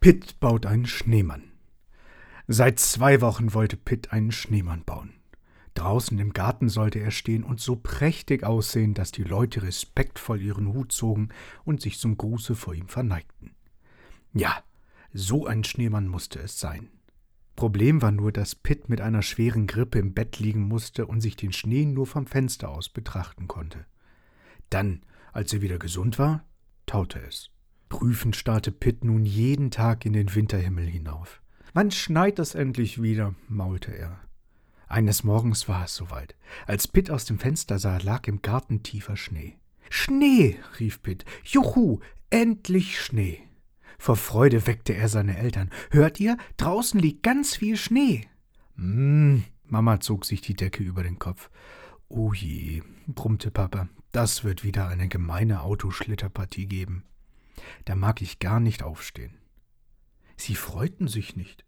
Pitt baut einen Schneemann. Seit zwei Wochen wollte Pitt einen Schneemann bauen. Draußen im Garten sollte er stehen und so prächtig aussehen, dass die Leute respektvoll ihren Hut zogen und sich zum Gruße vor ihm verneigten. Ja, so ein Schneemann musste es sein. Problem war nur, dass Pitt mit einer schweren Grippe im Bett liegen musste und sich den Schnee nur vom Fenster aus betrachten konnte. Dann, als er wieder gesund war, taute es. Prüfend starrte Pitt nun jeden Tag in den Winterhimmel hinauf. Wann schneit es endlich wieder? maulte er. Eines Morgens war es soweit. Als Pitt aus dem Fenster sah, lag im Garten tiefer Schnee. Schnee! rief Pitt. Juhu! Endlich Schnee! Vor Freude weckte er seine Eltern. Hört ihr? Draußen liegt ganz viel Schnee. Hm, Mama zog sich die Decke über den Kopf. Oh je, brummte Papa, das wird wieder eine gemeine Autoschlitterpartie geben. Da mag ich gar nicht aufstehen. Sie freuten sich nicht.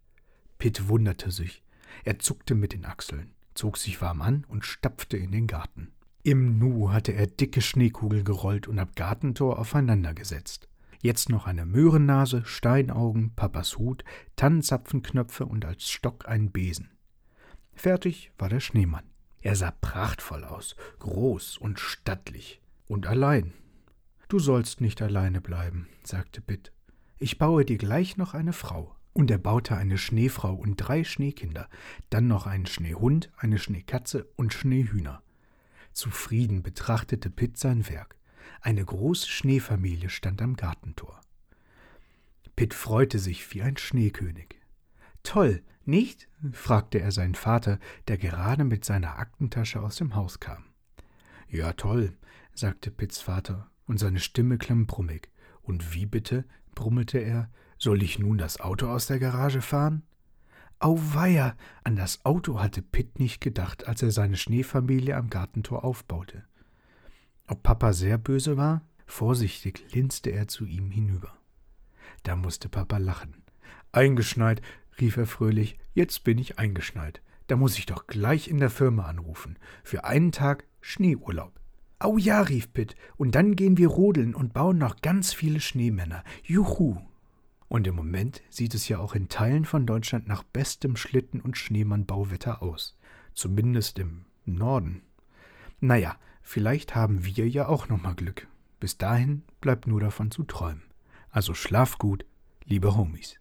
Pitt wunderte sich. Er zuckte mit den Achseln, zog sich warm an und stapfte in den Garten. Im Nu hatte er dicke Schneekugeln gerollt und ab Gartentor aufeinandergesetzt. Jetzt noch eine Möhrennase, Steinaugen, Papas Hut, Tannenzapfenknöpfe und als Stock ein Besen. Fertig war der Schneemann. Er sah prachtvoll aus, groß und stattlich und allein. Du sollst nicht alleine bleiben, sagte Pitt. Ich baue dir gleich noch eine Frau. Und er baute eine Schneefrau und drei Schneekinder, dann noch einen Schneehund, eine Schneekatze und Schneehühner. Zufrieden betrachtete Pitt sein Werk. Eine große Schneefamilie stand am Gartentor. Pitt freute sich wie ein Schneekönig. Toll, nicht? fragte er seinen Vater, der gerade mit seiner Aktentasche aus dem Haus kam. Ja, toll, sagte Pitts Vater, und seine Stimme klang brummig. Und wie bitte? brummelte er. Soll ich nun das Auto aus der Garage fahren? Auweia, an das Auto hatte Pitt nicht gedacht, als er seine Schneefamilie am Gartentor aufbaute. Ob Papa sehr böse war? Vorsichtig linste er zu ihm hinüber. Da musste Papa lachen. Eingeschneit, rief er fröhlich, jetzt bin ich eingeschneit. Da muss ich doch gleich in der Firma anrufen. Für einen Tag Schneeurlaub. Au ja, rief Pitt, und dann gehen wir rodeln und bauen noch ganz viele Schneemänner. Juhu! Und im Moment sieht es ja auch in Teilen von Deutschland nach bestem Schlitten- und Schneemannbauwetter aus. Zumindest im Norden. Naja, Vielleicht haben wir ja auch noch mal Glück. Bis dahin bleibt nur davon zu träumen. Also schlaf gut, liebe Homies.